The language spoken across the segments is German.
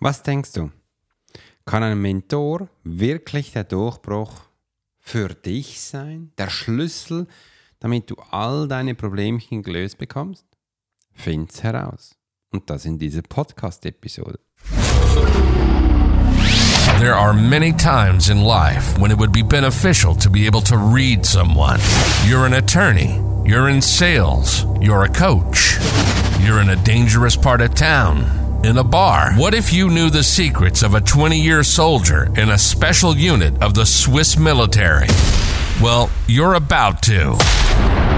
Was denkst du? Kann ein Mentor wirklich der Durchbruch für dich sein? Der Schlüssel, damit du all deine Problemchen gelöst bekommst? Find's heraus. Und das in dieser Podcast-Episode. There are many times in life when it would be beneficial to be able to read someone. You're an attorney, you're in sales, you're a coach, you're in a dangerous part of town in a bar. What if you knew the secrets of a 20 year soldier in a special unit of the Swiss military? Well, you're about to.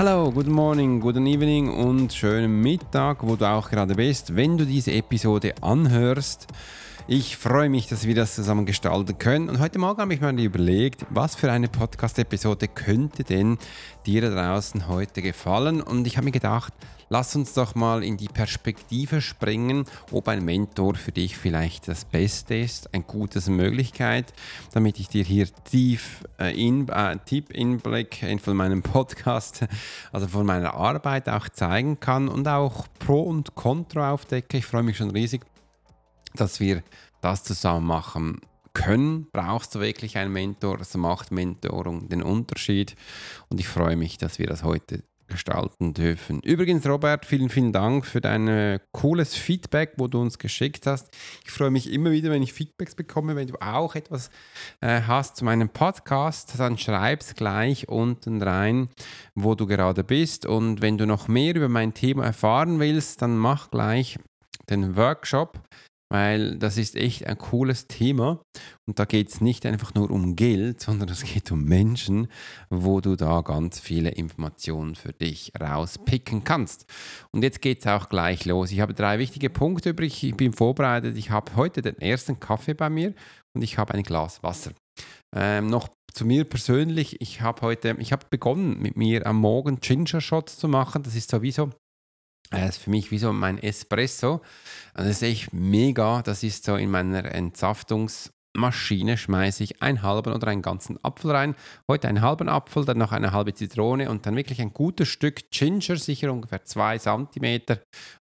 Hello, good morning, good evening und schönen Mittag, wo du auch gerade bist, wenn du diese Episode anhörst. Ich freue mich, dass wir das zusammen gestalten können. Und heute Morgen habe ich mir überlegt, was für eine Podcast-Episode könnte denn dir da draußen heute gefallen. Und ich habe mir gedacht, lass uns doch mal in die Perspektive springen, ob ein Mentor für dich vielleicht das Beste ist, eine gute Möglichkeit, damit ich dir hier tief äh, in, äh, Tipp Inblick von meinem Podcast, also von meiner Arbeit auch zeigen kann und auch Pro und Contra aufdecke. Ich freue mich schon riesig dass wir das zusammen machen können, brauchst du wirklich einen Mentor. Das macht Mentorung den Unterschied. Und ich freue mich, dass wir das heute gestalten dürfen. Übrigens, Robert, vielen, vielen Dank für dein äh, cooles Feedback, wo du uns geschickt hast. Ich freue mich immer wieder, wenn ich Feedbacks bekomme. Wenn du auch etwas äh, hast zu meinem Podcast, dann schreib es gleich unten rein, wo du gerade bist. Und wenn du noch mehr über mein Thema erfahren willst, dann mach gleich den Workshop weil das ist echt ein cooles Thema und da geht es nicht einfach nur um Geld, sondern es geht um Menschen, wo du da ganz viele Informationen für dich rauspicken kannst. Und jetzt geht es auch gleich los. Ich habe drei wichtige Punkte übrig. Ich bin vorbereitet. Ich habe heute den ersten Kaffee bei mir und ich habe ein Glas Wasser. Ähm, noch zu mir persönlich, ich habe heute, ich habe begonnen mit mir am Morgen Ginger Shots zu machen. Das ist sowieso das ist für mich wie so mein Espresso. Das ist echt mega. Das ist so in meiner Entsaftungsmaschine schmeiße ich einen halben oder einen ganzen Apfel rein. Heute einen halben Apfel, dann noch eine halbe Zitrone und dann wirklich ein gutes Stück Ginger, sicher ungefähr zwei Zentimeter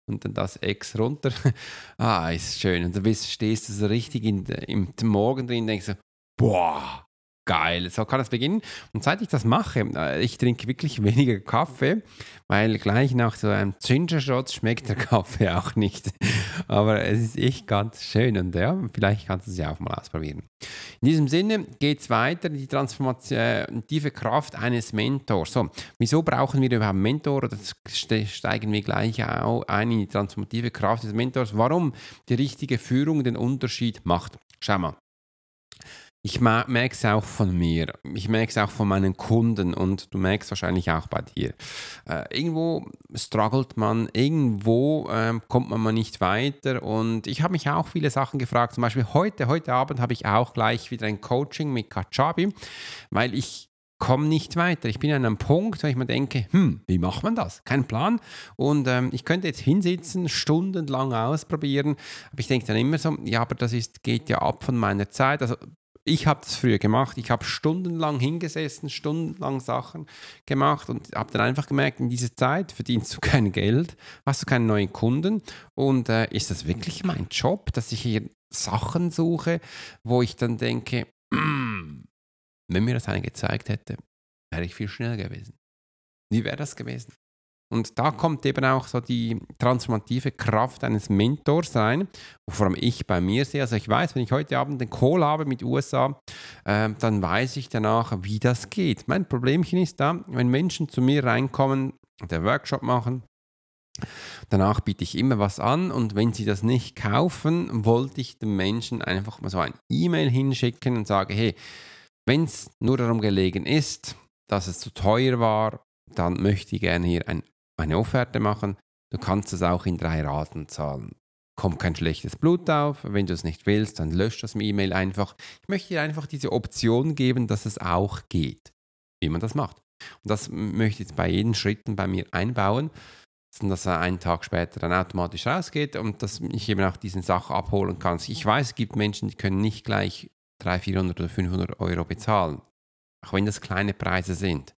und dann das Ex runter. ah, ist schön. Und du stehst du so richtig in, im Morgen drin und denkst so, boah, geil. So kann es beginnen. Und seit ich das mache, äh, ich trinke wirklich weniger Kaffee, weil gleich nach so einem Ginger Shot schmeckt der Kaffee auch nicht. Aber es ist echt ganz schön und ja, vielleicht kannst du es ja auch mal ausprobieren. In diesem Sinne geht es weiter, die transformative Kraft eines Mentors. So, wieso brauchen wir überhaupt einen Mentor? Das steigen wir gleich auch ein in die transformative Kraft des Mentors. Warum die richtige Führung den Unterschied macht. Schau mal. Ich merke es auch von mir, ich merke es auch von meinen Kunden und du merkst wahrscheinlich auch bei dir. Äh, irgendwo struggelt man, irgendwo äh, kommt man mal nicht weiter und ich habe mich auch viele Sachen gefragt. Zum Beispiel heute, heute Abend habe ich auch gleich wieder ein Coaching mit Kajabi, weil ich komme nicht weiter. Ich bin an einem Punkt, wo ich mir denke, hm, wie macht man das? Kein Plan. Und ähm, ich könnte jetzt hinsitzen, stundenlang ausprobieren. Aber ich denke dann immer so, ja, aber das ist, geht ja ab von meiner Zeit. Also ich habe das früher gemacht. Ich habe stundenlang hingesessen, stundenlang Sachen gemacht und habe dann einfach gemerkt, in dieser Zeit verdienst du kein Geld, hast du keine neuen Kunden. Und äh, ist das wirklich mein Job, dass ich hier Sachen suche, wo ich dann denke, wenn mir das einer gezeigt hätte, wäre ich viel schneller gewesen. Wie wäre das gewesen? Und da kommt eben auch so die transformative Kraft eines Mentors rein, vor allem ich bei mir sehe. Also ich weiß, wenn ich heute Abend den Call habe mit USA, äh, dann weiß ich danach, wie das geht. Mein Problemchen ist da, wenn Menschen zu mir reinkommen und den Workshop machen, Danach biete ich immer was an und wenn sie das nicht kaufen, wollte ich den Menschen einfach mal so ein E-Mail hinschicken und sage, hey, wenn es nur darum gelegen ist, dass es zu teuer war, dann möchte ich gerne hier ein eine Offerte machen. Du kannst es auch in drei Raten zahlen. kommt kein schlechtes Blut auf. Wenn du es nicht willst, dann löscht das E-Mail einfach. Ich möchte dir einfach diese Option geben, dass es auch geht, wie man das macht. Und das möchte ich jetzt bei jedem Schritt bei mir einbauen, dass er einen Tag später dann automatisch rausgeht und dass ich eben auch diesen Sach abholen kann. Ich weiß, es gibt Menschen, die können nicht gleich 300, 400 oder 500 Euro bezahlen, auch wenn das kleine Preise sind.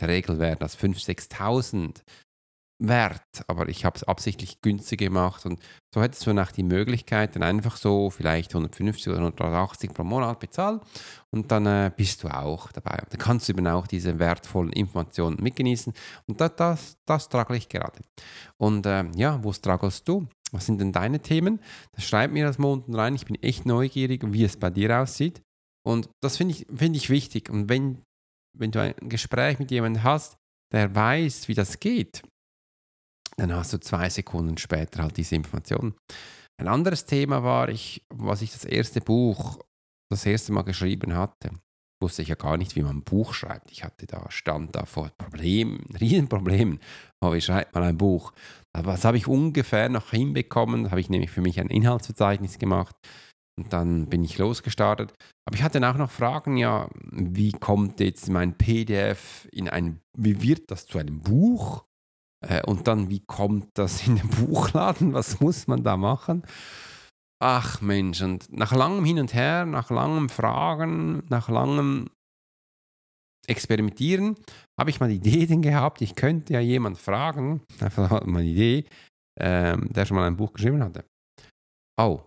In der Regel wären das 5.000, 6.000 wert, aber ich habe es absichtlich günstig gemacht und so hättest du nach die Möglichkeit, dann einfach so vielleicht 150 oder 180 pro Monat bezahlen und dann äh, bist du auch dabei. Dann kannst du eben auch diese wertvollen Informationen mitgenießen und das, das, das struggle ich gerade. Und äh, ja, wo strugglest du? Was sind denn deine Themen? Das schreib mir das mal unten rein. Ich bin echt neugierig, wie es bei dir aussieht. Und das finde ich, find ich wichtig. Und wenn, wenn du ein Gespräch mit jemandem hast, der weiß, wie das geht, dann hast du zwei Sekunden später halt diese Information. Ein anderes Thema war, ich, was ich das erste Buch das erste Mal geschrieben hatte, wusste ich ja gar nicht, wie man ein Buch schreibt. Ich hatte da, stand da vor Problemen, Riesenproblemen. Aber oh, wie schreibt man ein Buch? Aber das habe ich ungefähr noch hinbekommen. Da habe ich nämlich für mich ein Inhaltsverzeichnis gemacht. Und dann bin ich losgestartet. Aber ich hatte dann auch noch Fragen, ja, wie kommt jetzt mein PDF in ein, wie wird das zu einem Buch? Äh, und dann, wie kommt das in den Buchladen? Was muss man da machen? Ach Mensch, und nach langem Hin und Her, nach langem Fragen, nach langem Experimentieren, habe ich mal die Idee gehabt, ich könnte ja jemand fragen, einfach mal eine Idee, ähm, der schon mal ein Buch geschrieben hatte. Oh,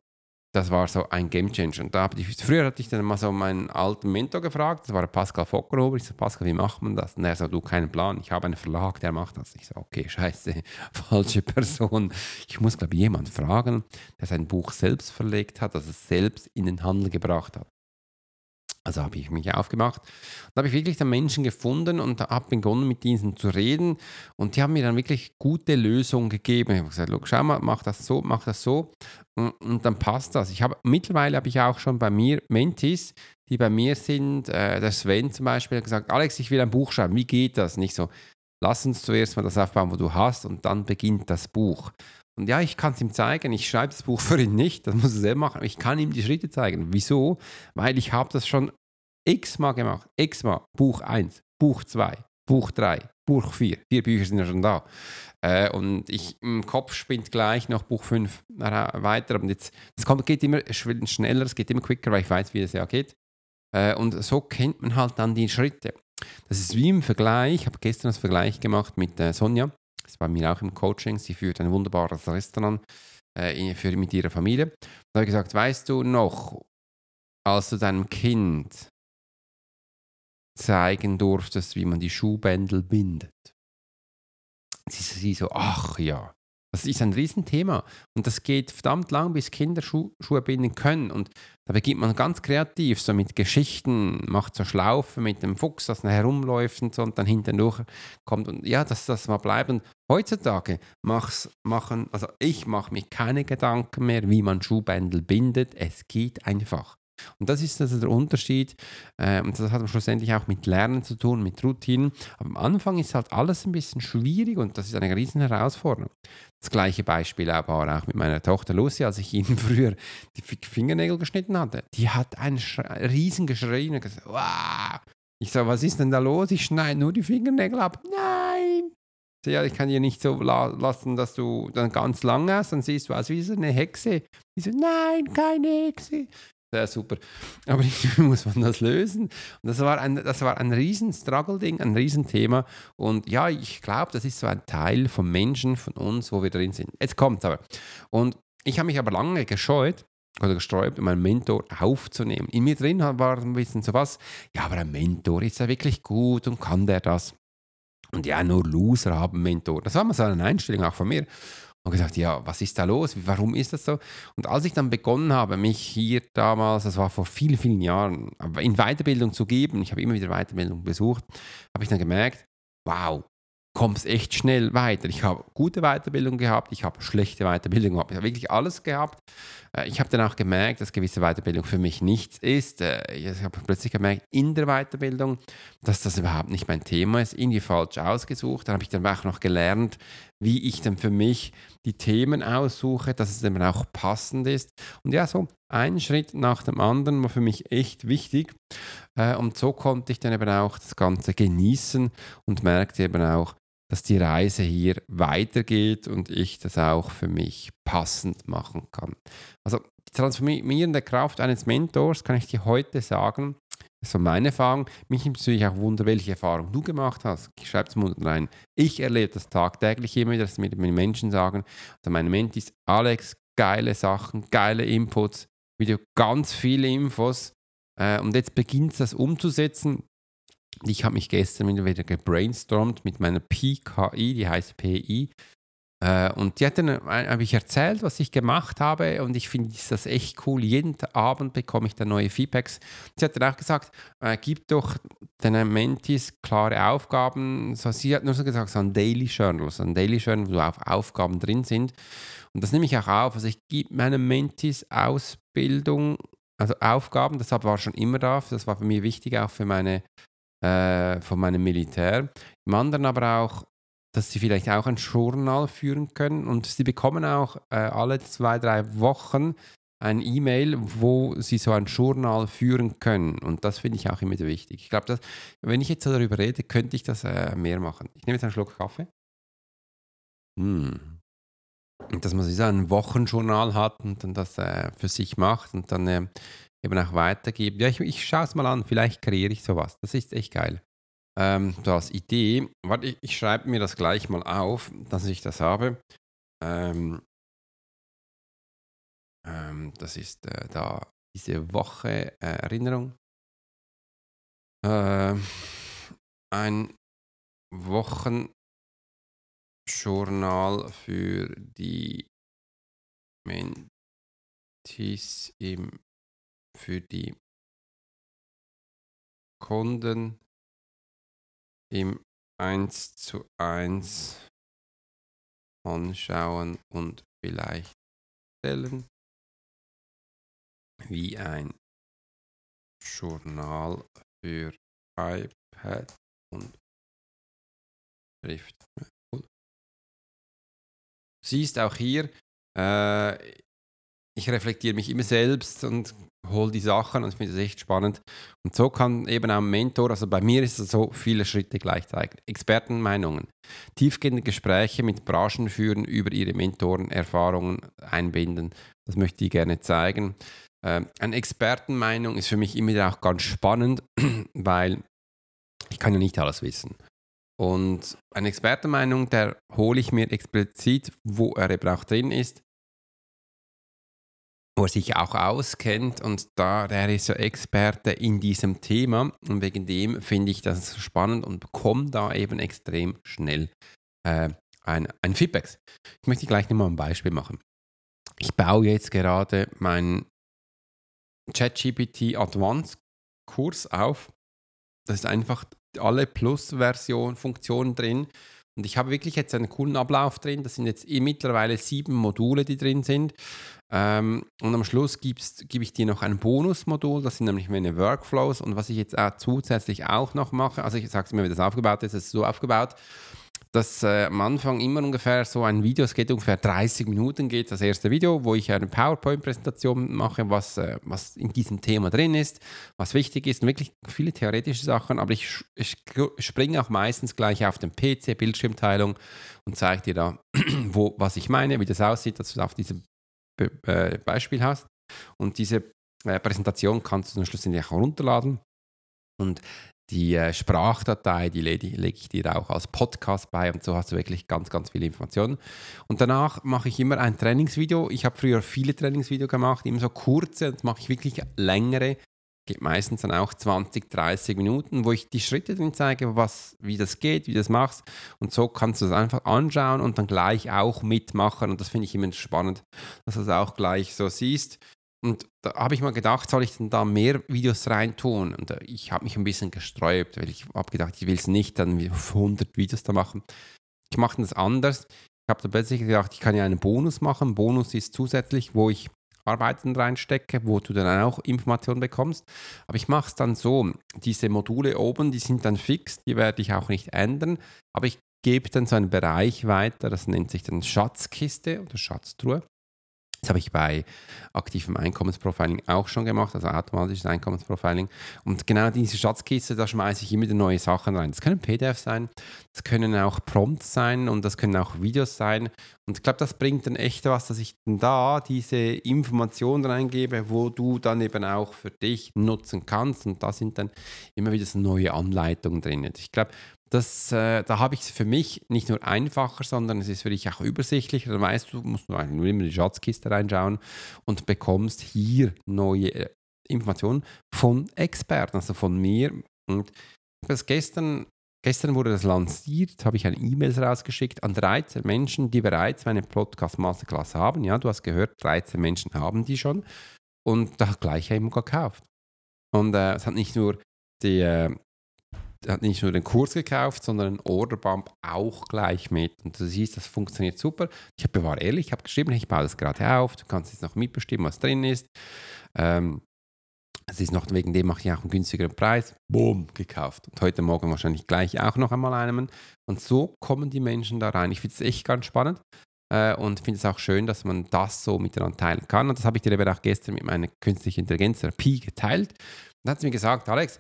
das war so ein Game Changer. Und da habe ich, früher hatte ich dann mal so meinen alten Mentor gefragt, das war Pascal Fockerhuber. Ich so, Pascal, wie macht man das? Und er so, du, keinen Plan. Ich habe einen Verlag, der macht das. Ich so, okay, scheiße, falsche Person. Ich muss, glaube ich, jemanden fragen, der sein Buch selbst verlegt hat, also selbst in den Handel gebracht hat. Also habe ich mich aufgemacht. Da habe ich wirklich dann Menschen gefunden und habe begonnen, mit diesen zu reden. Und die haben mir dann wirklich gute Lösungen gegeben. Ich habe gesagt, schau mal, mach das so, mach das so. Und, und dann passt das. Ich habe, mittlerweile habe ich auch schon bei mir Mentis, die bei mir sind. Äh, der Sven zum Beispiel hat gesagt, Alex, ich will ein Buch schreiben. Wie geht das? Nicht so, lass uns zuerst mal das aufbauen, wo du hast und dann beginnt das Buch. Und ja, ich kann es ihm zeigen. Ich schreibe das Buch für ihn nicht, das muss er selber machen. Ich kann ihm die Schritte zeigen. Wieso? Weil ich habe das schon x-mal gemacht. X-mal. Buch 1, Buch 2, Buch 3, Buch 4. Vier Bücher sind ja schon da. Äh, und ich im Kopf spinnt gleich noch Buch 5 weiter. Und jetzt, das geht immer schneller, es geht immer quicker, weil ich weiß, wie es ja geht. Äh, und so kennt man halt dann die Schritte. Das ist wie im Vergleich. Ich habe gestern das Vergleich gemacht mit äh, Sonja. Das war mir auch im Coaching. Sie führt ein wunderbares Restaurant äh, für, mit ihrer Familie. Da habe ich gesagt, weißt du noch, als du deinem Kind zeigen durftest, wie man die Schuhbändel bindet. Sie, sie so, ach ja, das ist ein Riesenthema. Und das geht verdammt lang, bis Kinder Schu Schuhe binden können. Und da beginnt man ganz kreativ, so mit Geschichten, macht so Schlaufen mit dem Fuchs, das herumläuft und so und dann hinten kommt. Und ja, dass das mal bleibt. Und heutzutage mach's, machen, also ich mache mir keine Gedanken mehr, wie man Schuhbändel bindet. Es geht einfach. Und das ist also der Unterschied. Äh, und das hat schlussendlich auch mit Lernen zu tun, mit Routinen. Am Anfang ist halt alles ein bisschen schwierig und das ist eine riesen Herausforderung. Das gleiche Beispiel war auch mit meiner Tochter Lucy, als ich ihnen früher die Fingernägel geschnitten hatte. Die hat einen riesen Geschrei und gesagt, wow. Ich sage, was ist denn da los? Ich schneide nur die Fingernägel ab. Nein! ja, ich kann dir nicht so la lassen, dass du dann ganz lang hast, dann siehst du aus wie so eine Hexe. Ich so, nein, keine Hexe sehr super. Aber wie muss man das lösen? Und das war ein, das war ein riesen Struggle-Ding, ein Riesenthema. Und ja, ich glaube, das ist so ein Teil vom Menschen, von uns, wo wir drin sind. Jetzt kommt aber. Und ich habe mich aber lange gescheut oder gesträubt, meinen Mentor aufzunehmen. In mir drin war ein bisschen so was, ja, aber ein Mentor ist ja wirklich gut und kann der das? Und ja, nur Loser haben Mentor. Das war mal so eine Einstellung auch von mir und gesagt, ja, was ist da los? Warum ist das so? Und als ich dann begonnen habe, mich hier damals, das war vor vielen, vielen Jahren, in Weiterbildung zu geben, ich habe immer wieder Weiterbildung besucht, habe ich dann gemerkt, wow, kommst echt schnell weiter. Ich habe gute Weiterbildung gehabt, ich habe schlechte Weiterbildung gehabt. Ich habe wirklich alles gehabt. Äh, ich habe dann auch gemerkt, dass gewisse Weiterbildung für mich nichts ist. Äh, ich habe plötzlich gemerkt, in der Weiterbildung, dass das überhaupt nicht mein Thema ist, irgendwie falsch ausgesucht. Dann habe ich dann auch noch gelernt, wie ich dann für mich die Themen aussuche, dass es dann auch passend ist. Und ja, so ein Schritt nach dem anderen war für mich echt wichtig. Äh, und so konnte ich dann eben auch das Ganze genießen und merkte eben auch, dass die Reise hier weitergeht und ich das auch für mich passend machen kann. Also die transformierende Kraft eines Mentors kann ich dir heute sagen, das ist so meine Erfahrung. Mich nimmt natürlich auch Wunder, welche Erfahrung du gemacht hast. Ich schreibe es mal unten rein. Ich erlebe das tagtäglich immer wieder, dass mir die Menschen sagen, also meine Mentis, Alex, geile Sachen, geile Inputs, wieder ganz viele Infos. Äh, und jetzt beginnt das umzusetzen. Ich habe mich gestern wieder gebrainstormt mit meiner PKI, die heißt PI. Äh, und die hat dann, äh, habe ich erzählt, was ich gemacht habe und ich finde das echt cool. Jeden Abend bekomme ich dann neue Feedbacks. Sie hat dann auch gesagt, äh, gib doch den Mentis klare Aufgaben. So, sie hat nur so gesagt, so ein Daily Journal, so ein Daily Journal, wo auch Aufgaben drin sind. Und das nehme ich auch auf. Also ich gebe meinen Mentis Ausbildung, also Aufgaben, deshalb war schon immer da. Das war für mich wichtig, auch für meine äh, von meinem Militär. Im anderen aber auch, dass sie vielleicht auch ein Journal führen können und sie bekommen auch äh, alle zwei, drei Wochen ein E-Mail, wo sie so ein Journal führen können. Und das finde ich auch immer wichtig. Ich glaube, wenn ich jetzt darüber rede, könnte ich das äh, mehr machen. Ich nehme jetzt einen Schluck Kaffee. Hm. Dass man so ein Wochenjournal hat und dann das äh, für sich macht und dann äh, eben auch weitergeben. Ja, ich, ich schaue es mal an, vielleicht kreiere ich sowas. Das ist echt geil. Ähm, so Idee, warte, ich, ich schreibe mir das gleich mal auf, dass ich das habe. Ähm, ähm, das ist äh, da diese Woche äh, Erinnerung. Äh, ein Wochenjournal für die Mentis im für die Kunden im 1 zu 1 anschauen und vielleicht stellen, wie ein Journal für iPad und Schrift. Siehst auch hier, äh, ich reflektiere mich immer selbst und hole die Sachen und ich finde das echt spannend. Und so kann eben auch ein Mentor, also bei mir ist es so viele Schritte gleichzeitig. Expertenmeinungen, tiefgehende Gespräche mit Branchen führen, über ihre Mentoren Erfahrungen einbinden. Das möchte ich gerne zeigen. Ähm, eine Expertenmeinung ist für mich immer auch ganz spannend, weil ich kann ja nicht alles wissen. Und eine Expertenmeinung, der hole ich mir explizit, wo er eben auch drin ist wo er sich auch auskennt und da der ist so Experte in diesem Thema und wegen dem finde ich das spannend und bekomme da eben extrem schnell äh, ein, ein Feedback. Ich möchte gleich nochmal ein Beispiel machen. Ich baue jetzt gerade meinen ChatGPT Advanced Kurs auf. Das ist einfach alle Plus-Version-Funktionen drin. Und ich habe wirklich jetzt einen coolen Ablauf drin. Das sind jetzt mittlerweile sieben Module, die drin sind. Ähm, und am Schluss gebe ich dir noch ein Bonusmodul, das sind nämlich meine Workflows. Und was ich jetzt auch zusätzlich auch noch mache, also ich sage es mir, wie das aufgebaut ist, es ist so aufgebaut, dass äh, am Anfang immer ungefähr so ein Video, es geht ungefähr 30 Minuten, geht das erste Video, wo ich eine PowerPoint-Präsentation mache, was, äh, was in diesem Thema drin ist, was wichtig ist, wirklich viele theoretische Sachen, aber ich, ich springe auch meistens gleich auf den PC, Bildschirmteilung und zeige dir da, wo, was ich meine, wie das aussieht, dass du auf diesem Be äh, Beispiel hast. Und diese äh, Präsentation kannst du dann schlussendlich auch runterladen. Und die äh, Sprachdatei, die lege, ich dir auch als Podcast bei und so hast du wirklich ganz, ganz viele Informationen. Und danach mache ich immer ein Trainingsvideo. Ich habe früher viele Trainingsvideos gemacht, immer so kurze, jetzt mache ich wirklich längere, geht meistens dann auch 20, 30 Minuten, wo ich die Schritte drin zeige, was, wie das geht, wie du das machst. Und so kannst du es einfach anschauen und dann gleich auch mitmachen. Und das finde ich immer spannend, dass du es auch gleich so siehst. Und da habe ich mal gedacht, soll ich denn da mehr Videos reintun? Und äh, ich habe mich ein bisschen gesträubt, weil ich habe gedacht, ich will es nicht dann 100 Videos da machen. Ich mache das anders. Ich habe da plötzlich gedacht, ich kann ja einen Bonus machen. Bonus ist zusätzlich, wo ich Arbeiten reinstecke, wo du dann auch Informationen bekommst. Aber ich mache es dann so, diese Module oben, die sind dann fix, die werde ich auch nicht ändern. Aber ich gebe dann so einen Bereich weiter, das nennt sich dann Schatzkiste oder Schatztruhe. Das habe ich bei aktivem Einkommensprofiling auch schon gemacht, also automatisches Einkommensprofiling. Und genau diese Schatzkiste, da schmeiße ich immer neue Sachen rein. Das können PDF sein, das können auch Prompts sein und das können auch Videos sein. Und ich glaube, das bringt dann echt was, dass ich dann da diese Informationen reingebe, wo du dann eben auch für dich nutzen kannst. Und da sind dann immer wieder so neue Anleitungen drin. Ich glaube, das, äh, da habe ich es für mich nicht nur einfacher, sondern es ist für dich auch übersichtlicher. Dann weißt du, musst nur immer in die Schatzkiste reinschauen und bekommst hier neue äh, Informationen von Experten, also von mir. Und das gestern, gestern wurde das lanciert, habe ich eine E-Mail rausgeschickt an 13 Menschen, die bereits meine Podcast Masterclass haben. Ja, du hast gehört, 13 Menschen haben die schon. Und da gleich jemand gekauft. Und äh, es hat nicht nur die, äh, hat nicht nur den Kurs gekauft, sondern einen Orderbump auch gleich mit. Und du siehst, das funktioniert super. Ich hab, war ehrlich, ich habe geschrieben, ich baue das gerade auf, du kannst jetzt noch mitbestimmen, was drin ist. Ähm, es ist noch wegen dem mache ich auch einen günstigeren Preis. Boom, gekauft. Und heute Morgen wahrscheinlich gleich auch noch einmal einen. Und so kommen die Menschen da rein. Ich finde es echt ganz spannend äh, und finde es auch schön, dass man das so miteinander teilen kann. Und das habe ich dir eben auch gestern mit meiner künstlichen Intelligenz Therapie geteilt. Dann hat sie mir gesagt, Alex,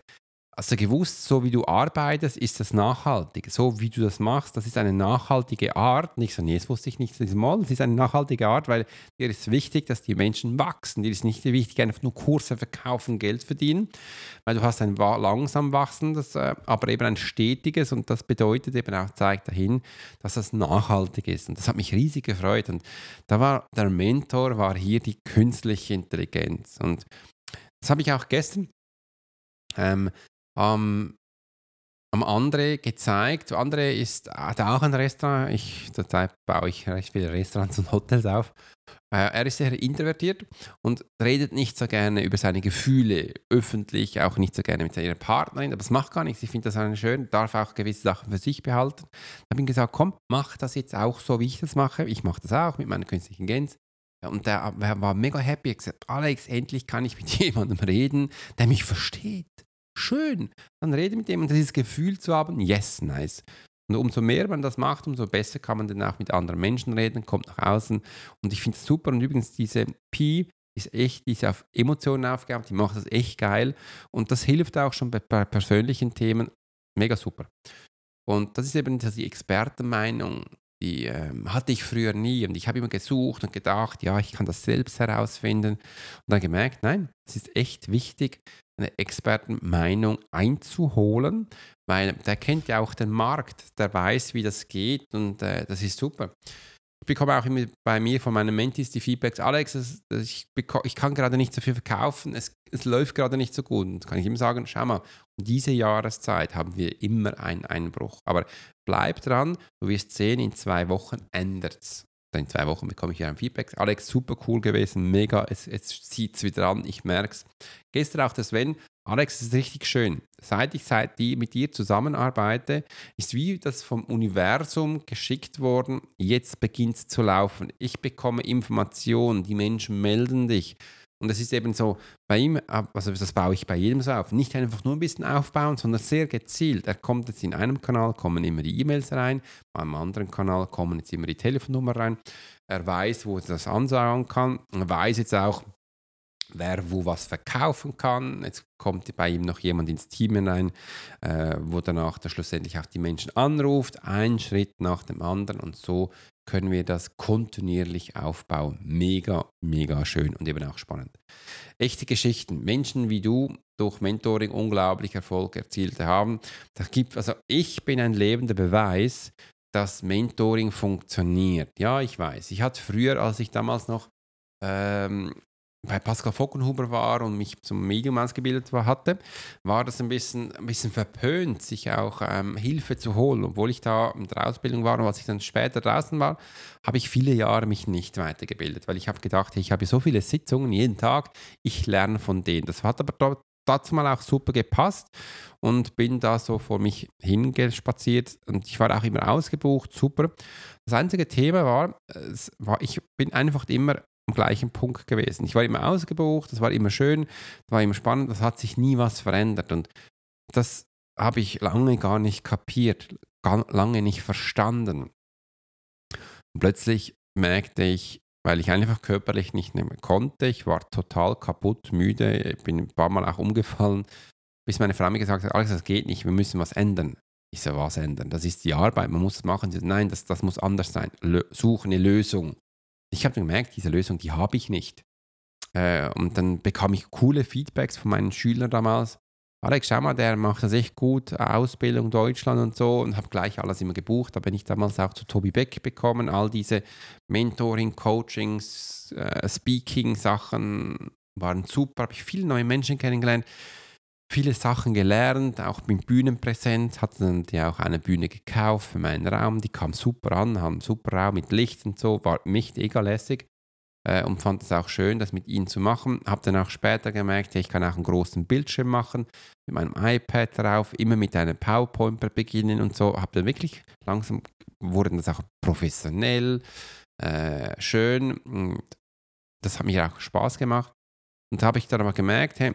Hast du gewusst, so wie du arbeitest, ist das nachhaltig. So wie du das machst, das ist eine nachhaltige Art. Nicht so, nee, das wusste ich nicht. Es ist eine nachhaltige Art, weil dir ist wichtig, dass die Menschen wachsen. Dir ist nicht wichtig, einfach nur Kurse verkaufen, Geld verdienen, weil du hast ein langsam wachsendes, äh, aber eben ein stetiges und das bedeutet eben auch, zeigt dahin, dass das nachhaltig ist. Und das hat mich riesig gefreut. Und da war der Mentor, war hier die künstliche Intelligenz. Und das habe ich auch gestern ähm, ähm, am André gezeigt. André ist, hat auch ein Restaurant. Ich, zurzeit baue ich recht viele Restaurants und Hotels auf. Äh, er ist sehr introvertiert und redet nicht so gerne über seine Gefühle öffentlich, auch nicht so gerne mit seiner Partnerin. Aber es macht gar nichts. Ich finde das schön, darf auch gewisse Sachen für sich behalten. Ich habe ihm gesagt: Komm, mach das jetzt auch so, wie ich das mache. Ich mache das auch mit meiner künstlichen Gens. Und der war mega happy. Er hat gesagt: Alex, endlich kann ich mit jemandem reden, der mich versteht schön. Dann rede mit dem und dieses Gefühl zu haben, yes, nice. Und umso mehr man das macht, umso besser kann man dann auch mit anderen Menschen reden, kommt nach außen. Und ich finde es super. Und übrigens, diese Pi ist echt, die ist auf Emotionen aufgebaut, die macht das echt geil. Und das hilft auch schon bei, bei persönlichen Themen. Mega super. Und das ist eben die Expertenmeinung, die ähm, hatte ich früher nie. Und ich habe immer gesucht und gedacht, ja, ich kann das selbst herausfinden. Und dann gemerkt, nein, es ist echt wichtig, eine Expertenmeinung einzuholen, weil der kennt ja auch den Markt, der weiß, wie das geht und äh, das ist super. Ich bekomme auch immer bei mir von meinen Mentis die Feedbacks, Alex, ich, ich, kann gerade nicht so viel verkaufen, es, es läuft gerade nicht so gut. Und kann ich immer sagen, schau mal, um diese Jahreszeit haben wir immer einen Einbruch. Aber bleib dran, du wirst sehen, in zwei Wochen ändert es in zwei Wochen bekomme ich ja ein Feedback. Alex, super cool gewesen, mega, es, jetzt zieht es wieder an, ich merke es. Gestern auch das Sven, Alex, es ist richtig schön. Seit ich seit die, mit dir zusammenarbeite, ist wie das vom Universum geschickt worden, jetzt beginnt es zu laufen. Ich bekomme Informationen, die Menschen melden dich. Und es ist eben so, bei ihm, also das baue ich bei jedem so auf, nicht einfach nur ein bisschen aufbauen, sondern sehr gezielt. Er kommt jetzt in einem Kanal, kommen immer die E-Mails rein, beim anderen Kanal kommen jetzt immer die Telefonnummer rein. Er weiß, wo er das ansagen kann. Er weiß jetzt auch, wer wo was verkaufen kann. Jetzt kommt bei ihm noch jemand ins Team hinein, äh, wo danach dann schlussendlich auch die Menschen anruft, ein Schritt nach dem anderen und so können wir das kontinuierlich aufbauen. Mega, mega schön und eben auch spannend. Echte Geschichten. Menschen wie du durch Mentoring unglaublich Erfolg erzielt haben. Da gibt, also ich bin ein lebender Beweis, dass Mentoring funktioniert. Ja, ich weiß. Ich hatte früher, als ich damals noch ähm, bei Pascal Fockenhuber war und mich zum Medium ausgebildet war, hatte, war das ein bisschen, ein bisschen verpönt, sich auch ähm, Hilfe zu holen. Obwohl ich da in der Ausbildung war und als ich dann später draußen war, habe ich viele Jahre mich nicht weitergebildet, weil ich habe gedacht, ich habe so viele Sitzungen jeden Tag, ich lerne von denen. Das hat aber dazu mal auch super gepasst und bin da so vor mich hingespaziert und ich war auch immer ausgebucht, super. Das einzige Thema war, war ich bin einfach immer am gleichen Punkt gewesen. Ich war immer ausgebucht, das war immer schön, das war immer spannend, das hat sich nie was verändert. Und das habe ich lange gar nicht kapiert, lange nicht verstanden. Und plötzlich merkte ich, weil ich einfach körperlich nicht mehr konnte, ich war total kaputt, müde, ich bin ein paar Mal auch umgefallen, bis meine Frau mir gesagt hat, Alex, das geht nicht, wir müssen was ändern. Ich so, was ändern? Das ist die Arbeit, man muss es machen. So, Nein, das, das muss anders sein. Suche eine Lösung. Ich habe gemerkt, diese Lösung, die habe ich nicht. Äh, und dann bekam ich coole Feedbacks von meinen Schülern damals. Alex, schau mal, der macht das echt gut, Ausbildung Deutschland und so und habe gleich alles immer gebucht. Da bin ich damals auch zu Tobi Beck bekommen, all diese Mentoring, Coachings, äh, Speaking-Sachen waren super, habe ich viele neue Menschen kennengelernt, viele Sachen gelernt, auch mit Bühnenpräsenz, hatte dann die auch eine Bühne gekauft für meinen Raum, die kam super an, haben einen super Raum mit Licht und so, war nicht egal lässig äh, und fand es auch schön, das mit ihnen zu machen. Habe dann auch später gemerkt, ja, ich kann auch einen großen Bildschirm machen, mit meinem iPad drauf, immer mit einem PowerPoint beginnen und so. Habe dann wirklich langsam, wurde das auch professionell, äh, schön. Und das hat mir auch Spaß gemacht. Und da habe ich dann aber gemerkt, hey,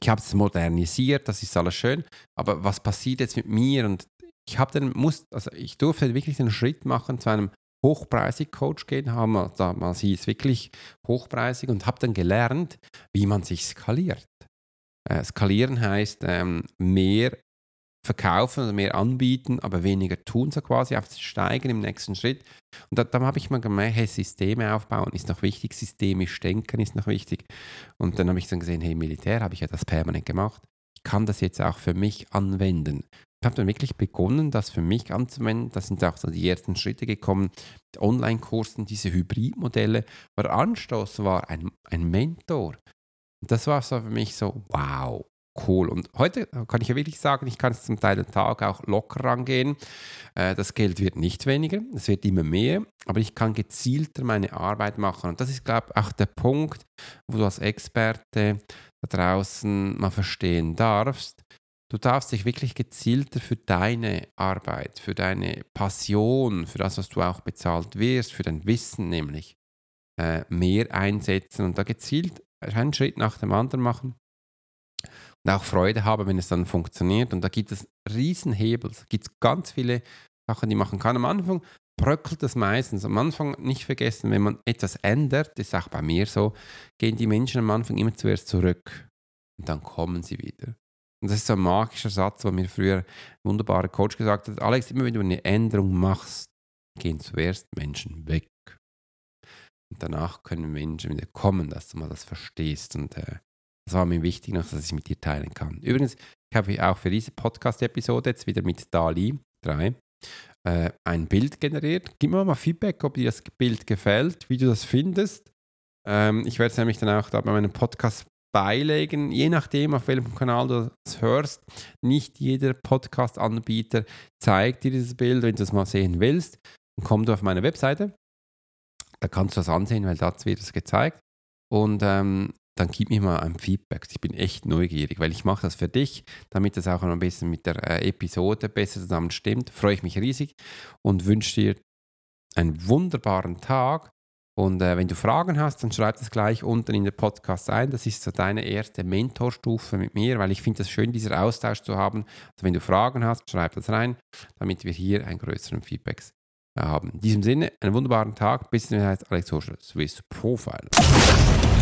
ich habe es modernisiert, das ist alles schön, aber was passiert jetzt mit mir? Und ich habe dann muss, also ich durfte wirklich den Schritt machen zu einem hochpreisig Coach gehen, haben wir damals hieß wirklich hochpreisig und habe dann gelernt, wie man sich skaliert. Äh, skalieren heißt ähm, mehr verkaufen oder mehr anbieten, aber weniger tun, so quasi auf Steigen im nächsten Schritt. Und da, dann habe ich mal gemerkt, hey, Systeme aufbauen ist noch wichtig, systemisch denken ist noch wichtig. Und dann habe ich dann gesehen, hey, Militär habe ich ja das permanent gemacht. Ich kann das jetzt auch für mich anwenden. Ich habe dann wirklich begonnen, das für mich anzuwenden. Da sind auch so die ersten Schritte gekommen mit Online-Kursen, diese Hybridmodelle. Der Anstoß war ein, ein Mentor. Und das war so für mich so, wow, cool. Und heute kann ich ja wirklich sagen, ich kann es zum Teil den Tag auch locker rangehen. Äh, das Geld wird nicht weniger, es wird immer mehr, aber ich kann gezielter meine Arbeit machen. Und das ist, glaube ich, auch der Punkt, wo du als Experte da draußen mal verstehen darfst. Du darfst dich wirklich gezielter für deine Arbeit, für deine Passion, für das, was du auch bezahlt wirst, für dein Wissen nämlich, äh, mehr einsetzen und da gezielt einen Schritt nach dem anderen machen und auch Freude haben, wenn es dann funktioniert. Und da gibt es Riesenhebel, es gibt ganz viele Sachen, die man machen kann. Am Anfang bröckelt es meistens. Am Anfang nicht vergessen, wenn man etwas ändert, das ist auch bei mir so, gehen die Menschen am Anfang immer zuerst zurück und dann kommen sie wieder. Und das ist so ein magischer Satz, wo mir früher ein wunderbarer Coach gesagt hat, Alex, immer wenn du eine Änderung machst, gehen zuerst Menschen weg. Und danach können Menschen wieder kommen, dass du mal das verstehst. Und äh, das war mir wichtig, dass ich mit dir teilen kann. Übrigens, ich habe auch für diese Podcast-Episode jetzt wieder mit Dali 3 äh, ein Bild generiert. Gib mir mal Feedback, ob dir das Bild gefällt, wie du das findest. Ähm, ich werde es nämlich dann auch da bei meinem Podcast beilegen, je nachdem, auf welchem Kanal du das hörst. Nicht jeder Podcast-Anbieter zeigt dir dieses Bild. Wenn du das mal sehen willst, dann komm du auf meine Webseite. Da kannst du das ansehen, weil dort wird es gezeigt. Und ähm, dann gib mir mal ein Feedback. Ich bin echt neugierig, weil ich mache das für dich, damit es auch ein bisschen mit der äh, Episode besser zusammen stimmt. Freue ich mich riesig und wünsche dir einen wunderbaren Tag und äh, wenn du Fragen hast, dann schreib das gleich unten in den Podcast ein. Das ist so deine erste Mentorstufe mit mir, weil ich finde es schön, diesen Austausch zu haben. Also wenn du Fragen hast, schreib das rein, damit wir hier einen größeren Feedback äh, haben. In diesem Sinne, einen wunderbaren Tag. Bis zum nächsten Alex Social, Swiss Profiler.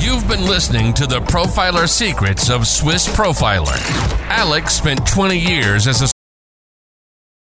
You've been listening to the Profiler Secrets of Swiss Profiler. Alex spent 20 years as a